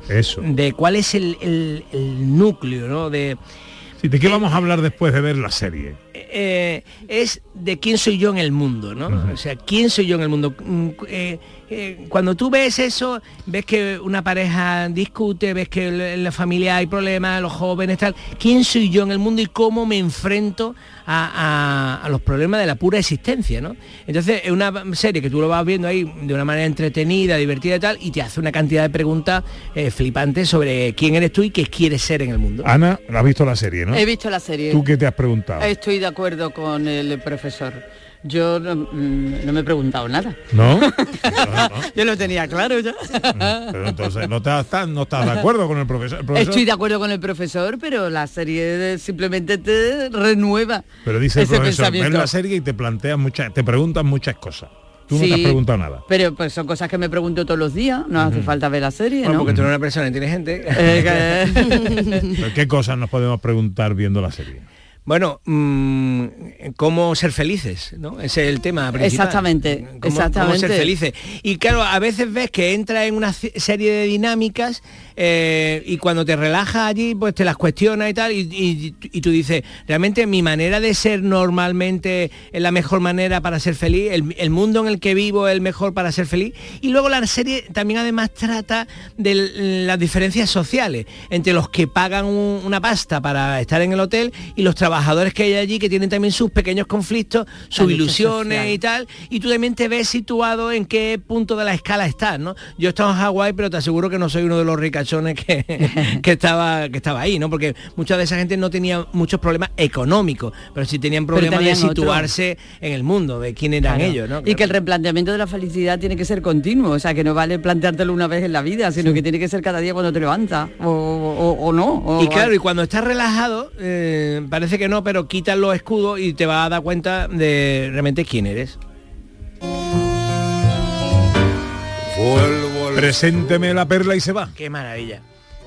de cuál es el, el- el núcleo, ¿no? De, Sí, ¿De qué vamos a hablar después de ver la serie? es de quién soy yo en el mundo, ¿no? O sea, quién soy yo en el mundo. Eh, cuando tú ves eso, ves que una pareja discute, ves que en la familia hay problemas, los jóvenes, tal. ¿Quién soy yo en el mundo y cómo me enfrento a, a- a los problemas de la pura existencia, ¿no? Entonces es una serie que tú lo vas viendo ahí de una manera entretenida, divertida y tal, y te hace una cantidad de preguntas eh, flipantes sobre quién eres tú y qué quieres ser en el mundo. Ana, has visto la serie, ¿no? He visto la serie. ¿Tú qué te has preguntado? Estoy de acuerdo con el profesor. Yo no, mm, no me he preguntado nada. ¿No? Yo lo tenía claro ya. Pero entonces no estás, no estás de acuerdo con el profesor. El profesor- Estoy de acuerdo con el profesor, pero la serie simplemente te renueva. Pero dice el profesor, ves la serie y te planteas muchas, te preguntas muchas cosas. Tú no te has preguntado nada. Pero pues son cosas que me pregunto todos los días, no hace falta ver la serie, Bueno, ¿no? porque tú eres una persona inteligente. Eh, ¿Pero ¿Qué cosas nos podemos preguntar viendo la serie? Bueno, mm, cómo ser felices, ¿no? Ese es el tema principal. Exactamente, Cómo- exactamente. Cómo ser felices. Y claro, a veces ves que entra en una serie de dinámicas eh, y cuando te relajas allí, pues te las cuestiona y tal, y, y- y tú dices, realmente mi manera de ser normalmente es la mejor manera para ser feliz, el, el mundo en el que vivo es el mejor para ser feliz. Y luego la serie también además trata de las diferencias sociales entre los que pagan un- una pasta para estar en el hotel y los trabajadores que hay allí que tienen también sus pequeños conflictos, sus ilusiones social. y tal, y tú también te ves situado en qué punto de la escala estás, ¿no? Yo he estado en Hawái, pero te aseguro que no soy uno de los ricachones que, que estaba que estaba ahí, ¿no? Porque mucha de esa gente no tenía muchos problemas económicos, pero sí tenían problemas tenían de otro. situarse en el mundo, de quién eran Claro. ellos, ¿no? Y que el replanteamiento de la felicidad tiene que ser continuo, o sea, que no vale planteártelo una vez en la vida, sino que tiene que ser cada día cuando te levantas, o, o- o no. o- Y claro, y cuando estás relajado, eh, parece que no, pero quitas los escudos y te vas va a dar cuenta de realmente quién eres. Presénteme la perla y se va. Qué maravilla.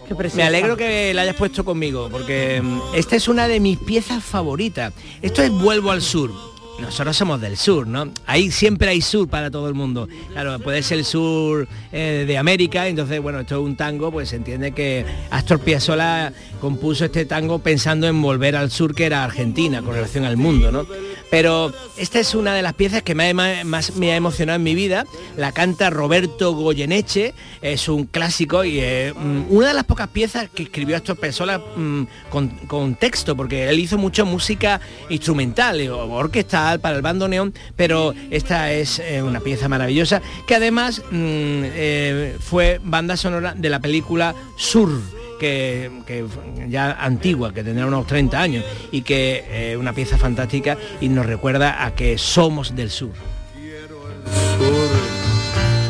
Qué. Me alegro que la hayas puesto conmigo, porque mm, esta es una de mis piezas favoritas. Esto es Vuelvo al Sur. Nosotros somos del sur, ¿no? Ahí siempre hay sur para todo el mundo. Claro, puede ser el sur eh, de América, entonces, bueno, esto es un tango, pues se entiende que Astor Piazzolla compuso este tango pensando en volver al sur, que era Argentina, con relación al mundo, ¿no? Pero esta es una de las piezas que más me ha emocionado en mi vida. La canta Roberto Goyeneche, es un clásico y es mm, una de las pocas piezas que escribió Astor Piazzolla mm, con, texto, porque él hizo mucha música instrumental, eh, orquestal para el bando neón, pero esta es eh, una pieza maravillosa que además mm, eh, fue banda sonora de la película Sur que, que ya antigua, que tendrá unos 30 años y que es una pieza fantástica y nos recuerda a que somos del sur.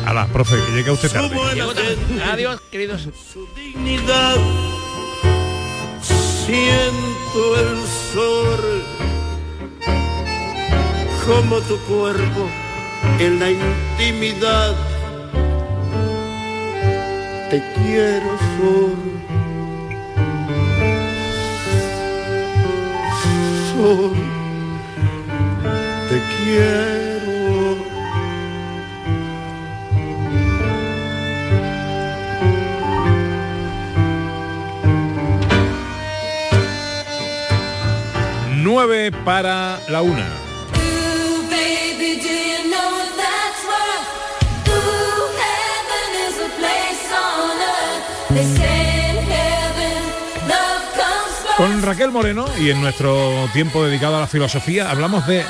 A la profe, que llega usted tarde. Adiós, queridos. dignidad. Siento el sol como tu cuerpo en la intimidad. Te quiero sol. Te quiero. Nueve para la una. Baby, do Con Raquel Moreno y en nuestro tiempo dedicado a la filosofía hablamos de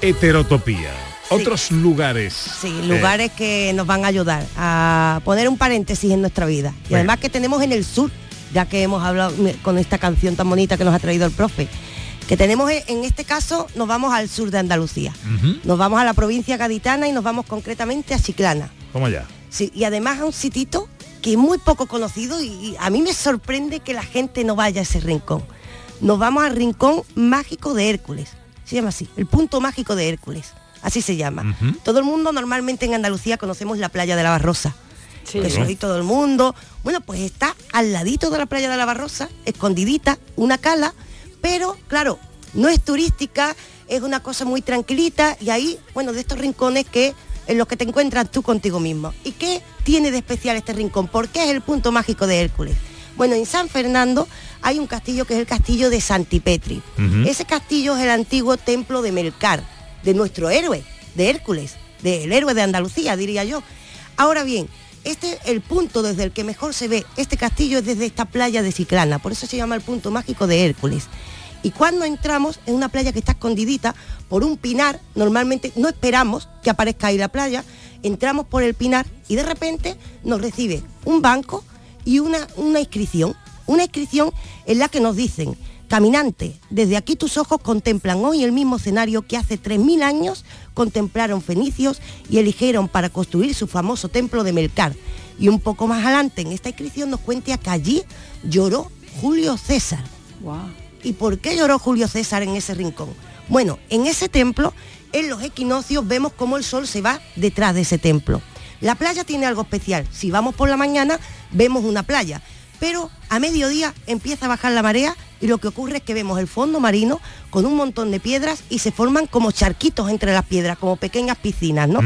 heterotopía. Otros lugares. Sí, lugares que nos van a ayudar a poner un paréntesis en nuestra vida. Y además que tenemos en el sur, ya que hemos hablado con esta canción tan bonita que nos ha traído el profe, que tenemos e- en este caso, nos vamos al sur de Andalucía. Nos vamos a la provincia gaditana y nos vamos concretamente a Chiclana. ¿Cómo ya? Sí, y además a un sitito que es muy poco conocido y, y a mí me sorprende que la gente no vaya a ese rincón. Nos vamos al rincón mágico de Hércules. Se llama así, el punto mágico de Hércules. Así se llama. Todo el mundo normalmente en Andalucía conocemos la playa de la Barrosa. Sí. Que ahí todo el mundo. Bueno, pues está al ladito de la playa de la Barrosa, escondidita, una cala, pero claro, no es turística, es una cosa muy tranquilita y ahí, bueno, de estos rincones que en los que te encuentras tú contigo mismo. ¿Y qué tiene de especial este rincón? ¿Por qué es el punto mágico de Hércules? Bueno, en San Fernando hay un castillo que es el castillo de Santipetri. Ujú. Ese castillo es el antiguo templo de Melcar, de nuestro héroe, de Hércules, del héroe de Andalucía, diría yo. Ahora bien, este el punto desde el que mejor se ve este castillo es desde esta playa de Ciclana, por eso se llama el punto mágico de Hércules. Y cuando entramos en una playa que está escondidita por un pinar, normalmente no esperamos que aparezca ahí la playa, entramos por el pinar y de repente nos recibe un banco y una, una inscripción, una inscripción en la que nos dicen, caminante, desde aquí tus ojos contemplan hoy el mismo escenario que hace 3.000 años contemplaron fenicios y eligieron para construir su famoso templo de Melcar. Y un poco más adelante en esta inscripción nos cuenta que allí lloró Julio César. ¿Y por qué lloró Julio César en ese rincón? Bueno, en ese templo, en los equinoccios vemos cómo el sol se va detrás de ese templo. La playa tiene algo especial. Si vamos por la mañana, vemos una playa. Pero a mediodía empieza a bajar la marea y lo que ocurre es que vemos el fondo marino con un montón de piedras y se forman como charquitos entre las piedras, como pequeñas piscinas, ¿no?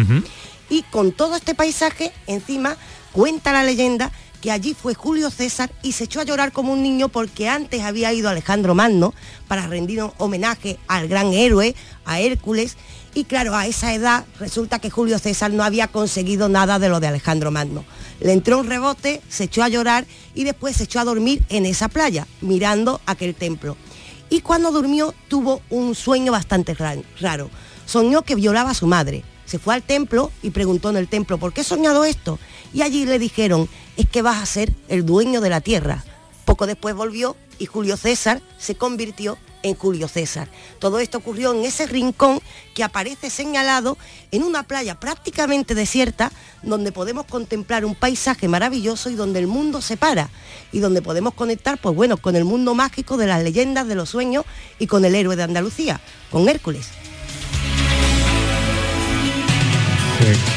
Y con todo este paisaje, encima, cuenta la leyenda que allí fue Julio César y se echó a llorar como un niño porque antes había ido Alejandro Magno para rendir un homenaje al gran héroe, a Hércules. Y claro, a esa edad resulta que Julio César no había conseguido nada de lo de Alejandro Magno. Le entró un rebote, se echó a llorar y después se echó a dormir en esa playa, mirando aquel templo. Y cuando durmió tuvo un sueño bastante ra- raro. Soñó que violaba a su madre. Se fue al templo y preguntó en el templo, ¿por qué he soñado esto? Y allí le dijeron, es que vas a ser el dueño de la tierra. Poco después volvió y Julio César se convirtió en Julio César. Todo esto ocurrió en ese rincón que aparece señalado en una playa prácticamente desierta donde podemos contemplar un paisaje maravilloso y donde el mundo se para y donde podemos conectar pues bueno con el mundo mágico de las leyendas de los sueños y con el héroe de Andalucía, con Hércules.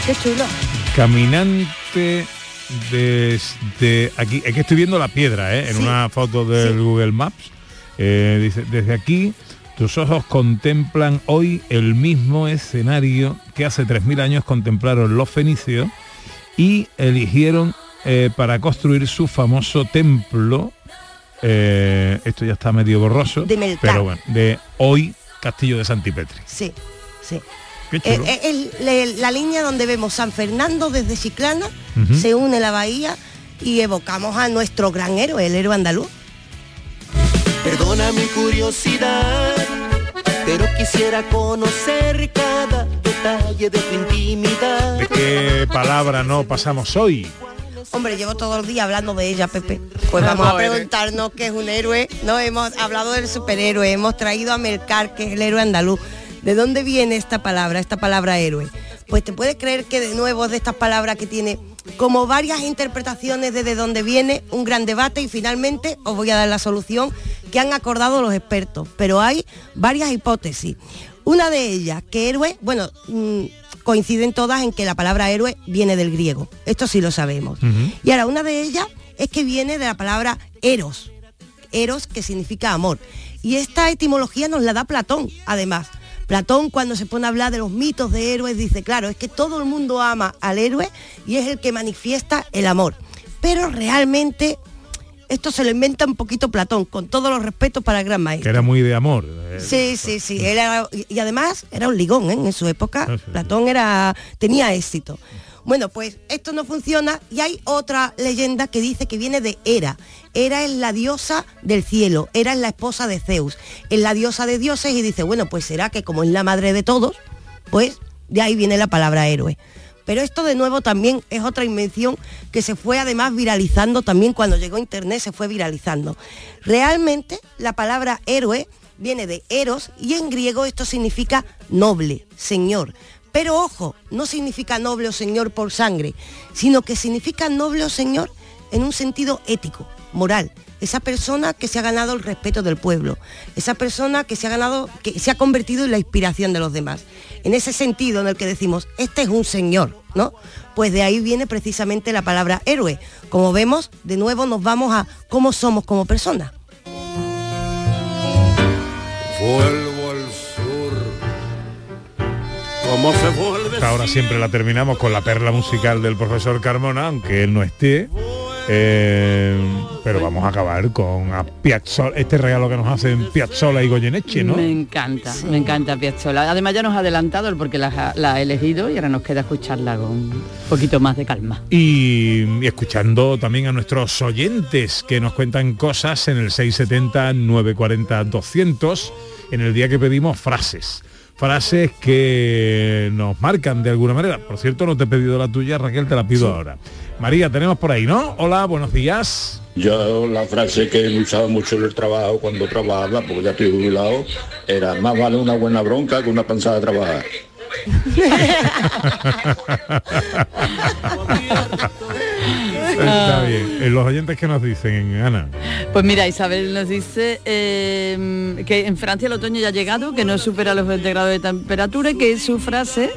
Qué chulo. Caminante desde aquí, es que estoy viendo la piedra, ¿eh? en Sí. una foto del Google Maps. Eh, dice, desde aquí tus ojos contemplan hoy el mismo escenario que hace 3.000 años contemplaron los fenicios y eligieron eh, para construir su famoso templo, eh, esto ya está medio borroso, De pero bueno, de hoy Castillo de Santipetri. Sí, sí. Qué Eh, eh, el- le- la línea donde vemos San Fernando desde Chiclana, se une la bahía y evocamos a nuestro gran héroe, el héroe andaluz. Perdona mi curiosidad, pero quisiera conocer cada detalle de tu intimidad. ¿De qué palabra no pasamos hoy? Hombre, llevo todo el día hablando de ella, Pepe. Pues vamos a preguntarnos qué es un héroe. No hemos hablado del superhéroe, hemos traído a Melcar, que es el héroe andaluz. ¿De dónde viene esta palabra, esta palabra héroe? Pues te puedes creer que de nuevo de estas palabras que tiene como varias interpretaciones de de dónde viene, un gran debate y finalmente os voy a dar la solución que han acordado los expertos. Pero hay varias hipótesis. Una de ellas, que héroe, bueno, mm, coinciden todas en que la palabra héroe viene del griego. Esto sí lo sabemos. Y ahora, una de ellas es que viene de la palabra eros. Eros, que significa amor. Y esta etimología nos la da Platón, además. Platón cuando se pone a hablar de los mitos de héroes dice, claro, es que todo el mundo ama al héroe y es el que manifiesta el amor. Pero realmente esto se lo inventa un poquito Platón, con todos los respetos para el gran Que maestro. era muy de amor. eh, Sí, sí, sí. Era- y además era un ligón, ¿eh? En su época Ah, sí. Platón era, tenía éxito. Bueno, pues esto no funciona y hay otra leyenda que dice que viene de Hera. Hera es la diosa del cielo, Hera es la esposa de Zeus, es la diosa de dioses y dice, bueno, pues será que como es la madre de todos, pues de ahí viene la palabra héroe. Pero esto de nuevo también es otra invención que se fue además viralizando también cuando llegó Internet, se fue viralizando. Realmente la palabra héroe viene de eros y en griego esto significa noble, señor. Pero ojo, no significa noble o señor por sangre, sino que significa noble o señor en un sentido ético, moral. Esa persona que se ha ganado el respeto del pueblo, esa persona que se ha ganado, que se ha convertido en la inspiración de los demás. En ese sentido en el que decimos, este es un señor, ¿no? Pues de ahí viene precisamente la palabra héroe. Como vemos, de nuevo nos vamos a cómo somos como personas. Vuelvo al sur. ¿Cómo se vuelve? Ahora siempre la terminamos con la perla musical del profesor Carmona, aunque él no esté. Eh, pero vamos a acabar con a Piazzolla, este regalo que nos hacen Piazzolla y Goyeneche, ¿no? Me encanta, me encanta Piazzolla. Además ya nos ha adelantado el porque la, ha- la ha elegido y ahora nos queda escucharla con un poquito más de calma. Y, y escuchando también a nuestros oyentes que nos cuentan cosas en el 670 940 200 en el día que pedimos frases. Frases que nos marcan de alguna manera. Por cierto, no te he pedido la tuya, Raquel, te la pido ahora. María, tenemos por ahí, ¿no? Hola, buenos días. Yo la frase que usaba mucho en el trabajo cuando trabajaba, porque ya estoy jubilado, era más vale una buena bronca que una pensada de trabajar. Está bien. Eh, Los oyentes que nos dicen, Ana. Pues mira, Isabel nos dice eh, que en Francia el otoño ya ha llegado, que no supera los 20 grados de temperatura y que su frase,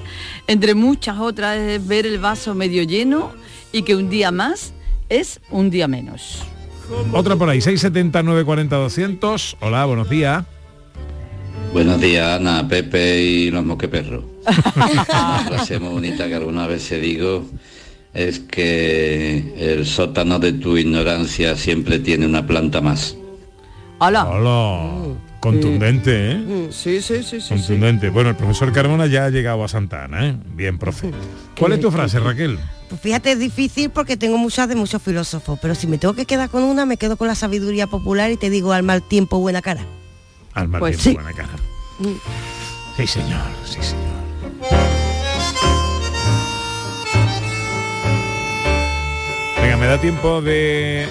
entre muchas otras, es ver el vaso medio lleno y que un día más es un día menos. Otra por ahí, 670 940 200. Hola, buenos días. Buenos días, Ana, Pepe y los moqueperros. Una frase muy bonita que alguna vez se digo es que el sótano de tu ignorancia siempre tiene una planta más. Hola. Hola. Contundente, ¿eh? Mm, Sí, sí, sí, sí. Contundente. Bueno, el profesor Carmona ya ha llegado a Santana, ¿eh? Bien, profe. ¿Cuál es tu frase, Raquel? Pues fíjate, es difícil porque tengo muchas de muchos filósofos, pero si me tengo que quedar con una, me quedo con la sabiduría popular y te digo al mal tiempo, buena cara. Al mal Pues tiempo, sí. buena cara. Mm. Sí, señor, sí, señor. Me da tiempo de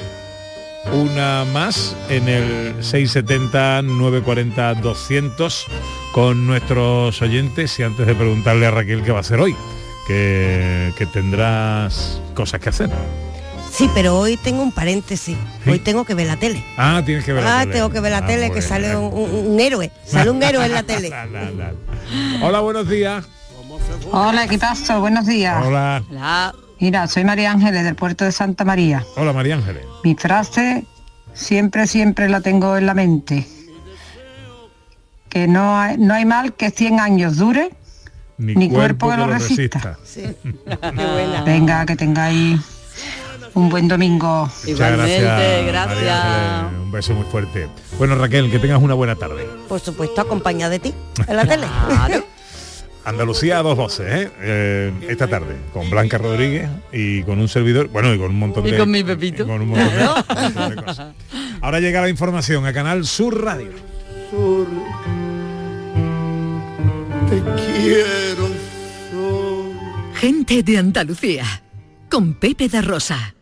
una más en el 670-940-200 con nuestros oyentes y antes de preguntarle a Raquel qué va a hacer hoy, que, que tendrás cosas que hacer. Sí, pero hoy tengo un paréntesis. Hoy tengo que ver la tele. Ah, tienes que ver la ah, tele. tengo que ver la Ah, tele, que sale un, un- un héroe. Sale un héroe en la tele. Hola, buenos días. Hola, ¿qué pasa? Buenos días. Hola. Mira, soy María Ángeles del puerto de Santa María. Hola, María Ángeles. Mi frase siempre, siempre la tengo en la mente. Que no hay, no hay mal que 100 años dure, ni, cuerpo, que lo resista. Venga, que tengáis un buen domingo. Muchas gracias. María Ángeles. Un beso muy fuerte. Bueno, Raquel, que tengas una buena tarde. Por supuesto, acompañada de ti en la tele. Andalucía a dos voces, ¿eh? Eh, esta tarde, con Blanca Rodríguez y con un servidor, bueno, y con un montón Y de... con mi Pepito. y con un montón de- un montón de cosas. Ahora llega la información a Canal Sur Radio. Te quiero. Gente de Andalucía, con Pepe da Rosa.